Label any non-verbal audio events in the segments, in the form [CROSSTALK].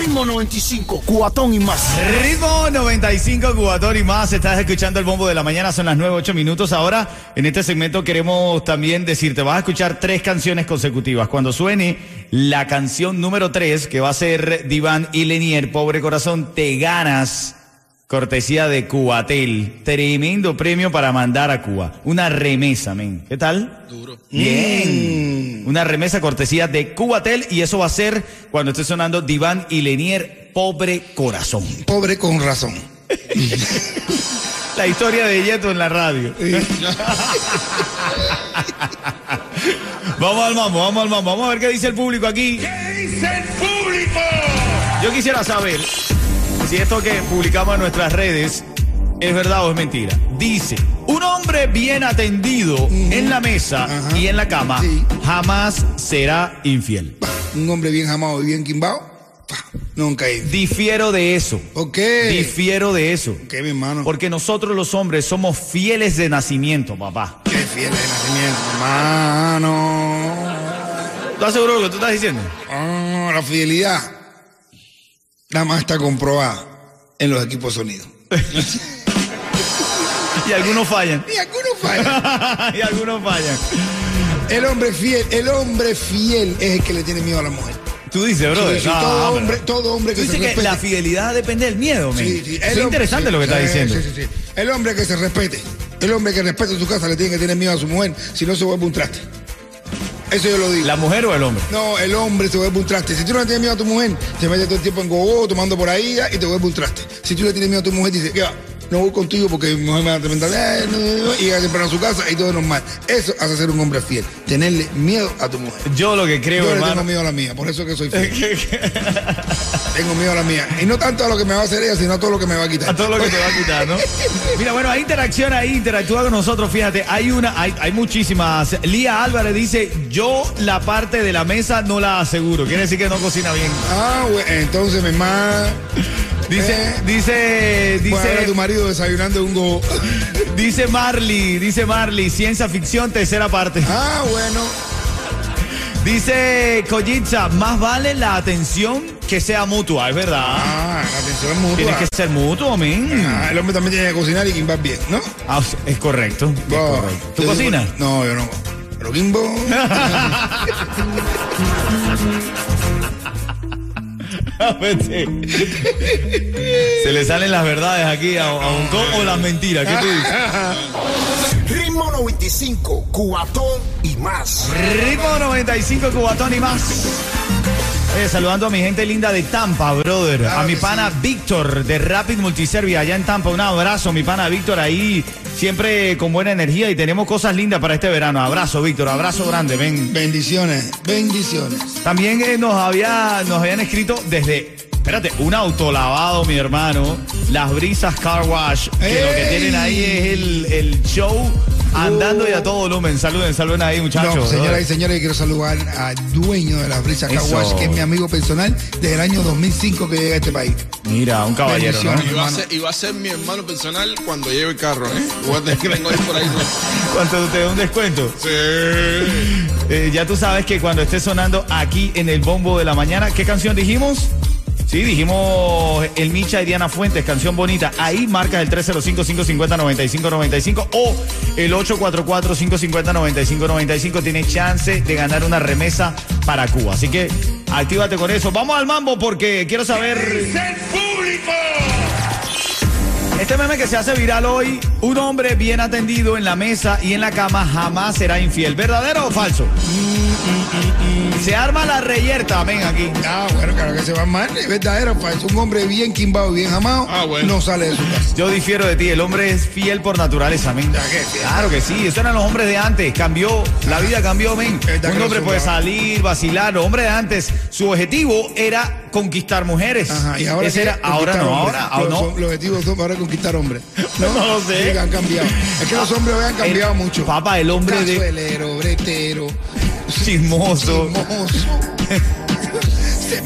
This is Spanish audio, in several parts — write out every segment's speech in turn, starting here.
Ritmo 95, cuatón y más. Ritmo 95, Cubatón y más. Estás escuchando el bombo de la mañana, son las 9, 8 minutos. Ahora, en este segmento queremos también decirte, vas a escuchar tres canciones consecutivas. Cuando suene la canción número 3, que va a ser Diván y Lenier, Pobre Corazón, te ganas cortesía de Cubatel. Tremendo premio para mandar a Cuba. Una remesa, men. ¿Qué tal? Duro. Bien. Una remesa cortesía de Cubatel y eso va a ser cuando esté sonando Diván y Lenier, Pobre Corazón. Pobre con razón. [LAUGHS] La historia de Yeto en la radio. vamos al mambo, vamos al mambo. Vamos a ver qué dice el público aquí. ¿Qué dice el público? Yo quisiera saber si esto que publicamos en nuestras redes es verdad o es mentira. Dice, un hombre bien atendido en la mesa Ajá. y en la cama Sí. jamás será infiel. Un hombre bien jamado y bien quimbao. Nunca hay. Difiero de eso. ¿Por qué? Difiero de eso. ¿Qué, mi hermano? Porque nosotros los hombres somos fieles de nacimiento, papá. Qué fiel de nacimiento, hermano. ¿Estás seguro de lo que tú estás diciendo? Ah, la fidelidad. Nada más está comprobada en los equipos de sonido. [LAUGHS] Y algunos fallan. Y algunos fallan. [LAUGHS] y algunos fallan. El hombre fiel, el hombre fiel es el que le tiene miedo a la mujer. Tú dices, bro. Sí, sí, todo, hombre, todo hombre Tú que se dices que la fidelidad depende del miedo. Sí, sí, Es interesante lo que estás sí, diciendo. El hombre que se respete. El hombre que respete su casa le tiene que tener miedo a su mujer, si no se vuelve un traste. Eso yo lo digo. ¿La mujer o el hombre? No, el hombre se vuelve un traste. Si tú no le tienes miedo a tu mujer, te metes todo el tiempo en gogo, tomando por ahí y te vuelve un traste. Si tú le tienes miedo a tu mujer, dices, ¿qué va? No voy contigo porque mi mujer me va a tremendar. Eh, no, no, no", y llega temprano a su casa y todo es normal. Eso hace ser un hombre fiel. Tenerle miedo a tu mujer. Yo lo que creo, Yo le hermano. tengo miedo a la mía, por eso que soy [LAUGHS] fiel. tengo miedo a la mía. Y no tanto a lo que me va a hacer ella, sino a todo lo que me va a quitar. A todo lo que te va a quitar, ¿no? [LAUGHS] Mira, bueno, hay interacción ahí, interactúa con nosotros, fíjate, hay una, hay, hay muchísimas. Lía Álvarez dice, yo la parte de la mesa no la aseguro, quiere decir que no cocina bien. Ah, bueno, entonces mi mamá. Dice, Eh, dice, Bueno, ahora tu dice, marido desayunando un go. [LAUGHS] dice Marley, dice Marley, ciencia ficción, tercera parte. Ah, bueno. Dice Collitza, más vale la atención que sea mutua, es verdad. Ah, la atención es mutua. Tiene que ser mutuo, men. Ah, el hombre también tiene que cocinar y quimbar bien, ¿no? Ah, es correcto. es Oh, correcto. ¿Tú digo, cocinas? No, yo no. Pero Kimbo. [LAUGHS] Se le salen las verdades aquí a, a un co o las mentiras. ¿Qué tú dices? Ritmo 95, Cubatón y más. Ritmo 95 Cubatón y más. Oye, saludando a mi gente linda de Tampa, brother. Claro a mi pana Víctor de Rapid Multiservia allá en Tampa. Un abrazo, mi pana Víctor, ahí siempre con buena energía y tenemos cosas lindas para este verano. Abrazo, Víctor, abrazo grande, ven. bendiciones, bendiciones. También eh, nos, había, nos habían escrito desde, espérate, un autolavado, mi hermano, las brisas car wash, que lo que tienen ahí es el, el show andando y a todo volumen. Saluden, saluden ahí, muchachos. No, señoras y señores, quiero saludar al dueño de la brisa. Kawash, que es mi amigo personal desde el año 2005 que llega a este país. Mira, un caballero. Y va, a ser, y va a ser mi hermano personal cuando lleve el carro, ¿eh? Voy a tener que vengo ahí por ahí. [LAUGHS] ¿Cuánto te da un descuento? Sí. Eh, ya tú sabes que cuando esté sonando aquí en el bombo de la mañana, ¿qué canción dijimos? Sí, dijimos El Micha y Diana Fuentes, canción bonita. Ahí marcas el 305-550-9595 o el 844-550-9595. Tienes chance de ganar una remesa para Cuba. Así que actívate con eso. Vamos al mambo porque quiero saber. Este meme que se hace viral hoy, un hombre bien atendido en la mesa y en la cama jamás será infiel. ¿Verdadero o falso? Se arma la reyerta, ven aquí. Ah, bueno, claro que se va mal, es verdadero, falso. Un hombre bien quimbado, bien jamado, Ah, bueno. no sale de su casa. Yo difiero de ti, el hombre es fiel por naturaleza, men. Claro que sí, eso eran los hombres de antes, cambió, la vida cambió, men. Un hombre puede salir, vacilar, los hombres de antes, su objetivo era conquistar mujeres. Ajá, y ahora Ese que era, ahora no, ahora, ahora los, no. los objetivos son para conquistar hombres. [LAUGHS] No lo sé. Sí, han cambiado. Es que los hombres han cambiado El- mucho. Papá, el hombre de Cazuelero, bretero, chismoso. chismoso.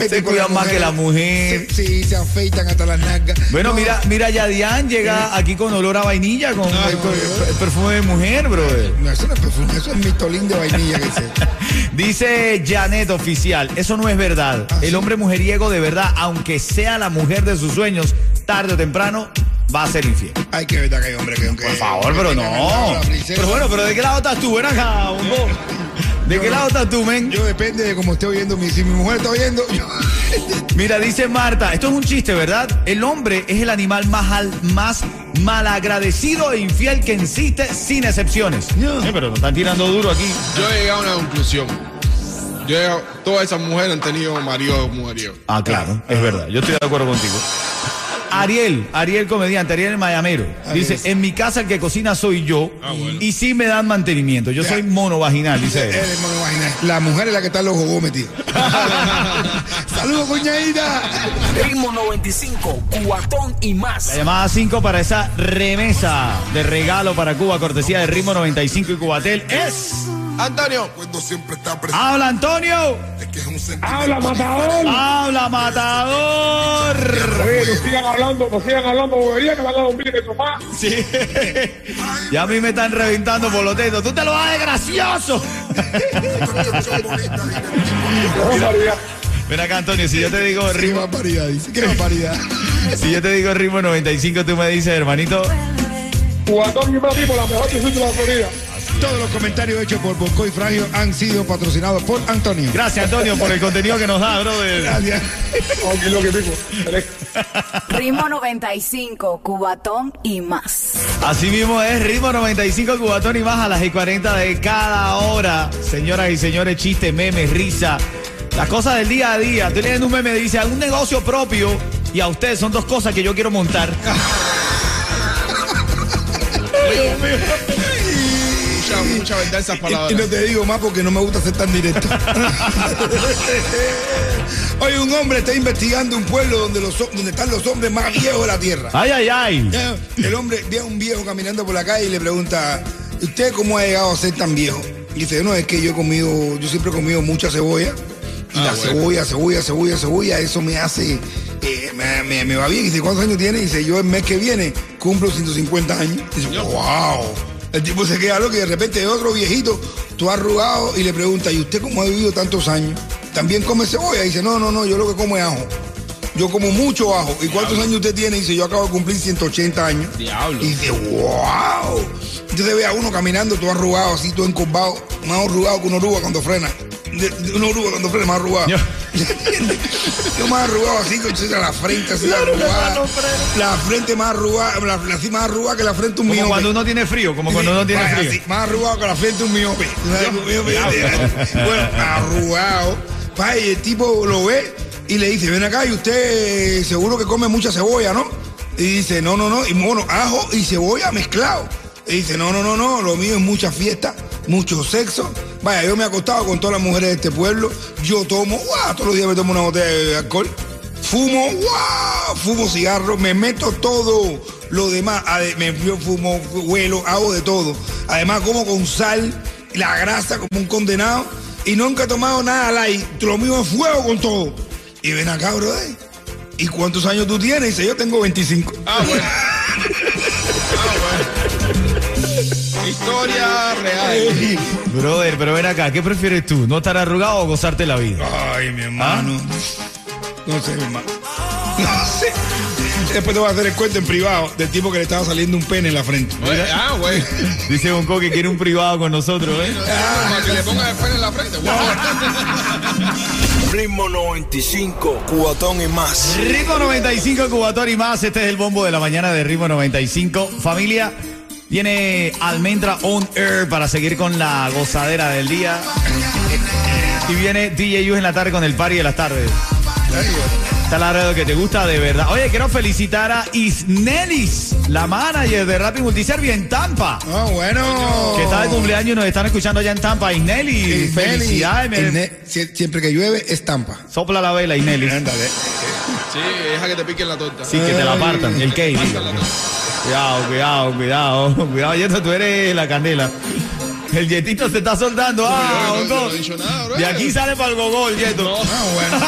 Se cuidan más que la mujer. Se- sí, se afeitan hasta las nalgas. Bueno, No, mira, mira, Yadian llega aquí con olor a vainilla, con, Ah, el, perfume de mujer, brother. No, eso no es perfume, eso es mistolín de vainilla que se. [LAUGHS] Dice Janet Oficial, eso no es verdad. Ah, El sí. hombre mujeriego de verdad, aunque sea la mujer de sus sueños, tarde o temprano va a ser infiel. Ay, que verdad que hay hombre que. Por favor, pero no. Pero bueno, pero ¿de qué lado estás tú? Ven acá. ¿De qué lado estás tú, men? Yo depende de cómo esté oyendo. Mi, si mi mujer está oyendo, yo- [LAUGHS] Mira, dice Marta, esto es un chiste, ¿verdad? El hombre es el animal más, al- más malagradecido e infiel que existe sin excepciones. Eh, pero nos están tirando duro aquí. Yo he llegado a una conclusión. Yo he llegado- todas esas mujeres han tenido marido mujeriego. Ah, claro, es verdad. Yo estoy de acuerdo contigo. Ariel, Ariel comediante, Ariel el Mayamero. Dice, en mi casa el que cocina soy yo y sí me dan mantenimiento. Yo soy monovaginal, dice [LAUGHS] él. Eres monovaginal. La mujer es la que está en los jugos metidos. [LAUGHS] Saludos, cuñadita. Ritmo 95, cuatón y más. La llamada 5 para esa remesa de regalo para Cuba, cortesía de Ritmo 95 y Cubatel es... Antonio, Cuando siempre está presente. ¡Habla, Antonio! Es que es un sentimiento. ¡Habla, matador! ¡Habla, matador! Oye, no sigan hablando, no sigan hablando bobería que van a dormir en el sofá. Sí. Ya a mí me están reventando por los dedos. ¡Tú te lo vas de gracioso! Ven acá, Antonio, si yo te digo Qué ritmo, barbaridad, dice. Qué barbaridad. si yo te digo ritmo 95, tú me dices, hermanito, Cubatón y más tipo, la mejor que de la Florida. Todos los comentarios hechos por Bonco y Fragio han sido patrocinados por Antonio. gracias, Antonio, por el contenido que nos da, brother. Gracias. Aquí lo que digo. Ritmo 95, Cubatón y más. Así mismo es ritmo 95 cubatón y más a las y 40 de cada hora. Señoras y señores, chistes, memes, risa. Las cosas del día a día. Estoy leyendo un meme, dice, un negocio propio y a ustedes son dos cosas que yo quiero montar. [LAUGHS] mucha, mucha verdad esas Y, y palabras. no te digo más porque no me gusta ser tan directo. [LAUGHS] Oye, un hombre está investigando un pueblo donde, los, donde están los hombres más viejos de la tierra. Ay, ay, ay. El hombre ve a un viejo caminando por la calle y le pregunta, ¿usted cómo ha llegado a ser tan viejo? Y dice, no, es que yo he comido, yo siempre he comido mucha cebolla. Y Ah, la bueno. cebolla, cebolla, cebolla, cebolla, eso me hace, eh, me, me- me va bien. Y dice, ¿cuántos años tiene? Y dice, yo el mes que viene cumplo 150 años. Y dice, wow. El tipo se queda loco y de repente otro viejito, tú arrugado, y le pregunta, ¿y usted cómo ha vivido tantos años? ¿También come cebolla? Y dice, no, no, no, yo lo que como es ajo. Yo como mucho ajo. ¿Y cuántos años usted tiene? Y dice, yo acabo de cumplir 180 años. Diablo. Y dice, wow. Entonces ve a uno caminando todo arrugado, así todo encorvado, más arrugado que una oruga cuando frena. De- de Una oruga cuando frena, más arrugado. Yo- [LAUGHS] Yo más arrugado así, con la frente así arrugada. La frente más arrugada, la, la- así más arrugada que la frente un Como miope. cuando uno tiene frío, como cuando uno tiene Vaya, frío. así, más arrugado que la frente un miope. Un miope. Bueno, arrugado. Pa, y el tipo lo ve y le dice, ven acá y usted seguro que come mucha cebolla, ¿no? Y dice, no, no, no. Y bueno, ajo y cebolla mezclado. Y dice, no, no, no, no, lo mío es mucha fiesta, mucho sexo. Vaya, yo me he acostado con todas las mujeres de este pueblo. Yo tomo, guau, todos los días me tomo una botella de alcohol. Fumo, guau, fumo cigarro, me meto todo lo demás. Me fumo, huelo, hago de todo. Además, como con sal, la grasa como un condenado. Y nunca he tomado nada light. Lo mío es fuego con todo. Y ven acá, brother. ¿Y cuántos años tú tienes? Dice, yo tengo 25. Ah, bueno. [LAUGHS] Historia real. [LAUGHS] Brother, pero ven acá, ¿qué prefieres tú? ¿No estar arrugado o gozarte la vida? Ay, mi hermano. No sé, mi hermano. [LAUGHS] No sé. Después te voy a hacer el cuento en privado del tipo que le estaba saliendo un pene en la frente. Oye, Ah, güey. [LAUGHS] Dice Bonco que quiere un privado con nosotros, ¿eh? Para que le pongan el pelo en la frente. Wow. Ritmo 95, cuatón y más. Ritmo 95, Cubatón y más. Este es el bombo de la mañana de Ritmo 95. Familia, viene Almendra On Air para seguir con la gozadera del día. Y viene DJ U en la tarde con el party de las tardes. Esta es la radio que te gusta de verdad. Oye, quiero felicitar a Isnelis, la manager de Rappi Multiservio en Tampa. Ah, bueno. Que está de cumpleaños y nos están escuchando allá en Tampa. Isnelis, Isneli, felicidades. Isne- siempre que llueve, estampa. Sopla la vela, Isnelis. [LAUGHS] Ándale. Sí, deja que te piquen la torta. Sí, que te la partan. El cake. Cuidado, cuidado, cuidado. [LAUGHS] Cuidado, Yeto, tú eres la candela. El yetito se está soltando. Ah, no, no, no nada. De aquí sale para el gogol, Yeto. Ah, bueno.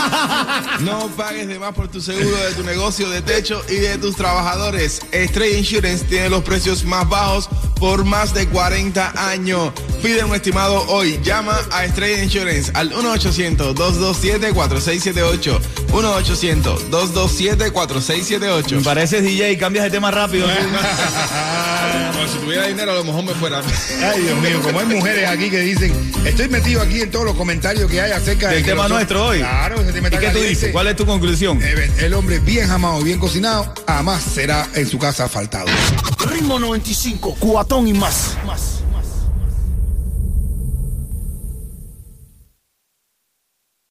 [LAUGHS] No pagues de más por tu seguro de tu negocio de techo y de tus trabajadores. Stray Insurance tiene los precios más bajos por más de 40 años. Pide un estimado hoy. Llama a Stray Insurance al 1-800-227-4678. 1-800-227-4678. Me pareces DJ cambias de tema rápido. [LAUGHS] Bueno, si tuviera dinero, a lo mejor me fuera. Ay, Dios mío, como hay mujeres aquí que dicen, estoy metido aquí en todos los comentarios que hay acerca Del que tema nuestro hoy. Claro, ese tema ¿Y qué tú dices? ¿Cuál es tu conclusión? Eh, El hombre bien jamado y bien cocinado, jamás será en su casa faltado. Ritmo 95, cuatón y más. más.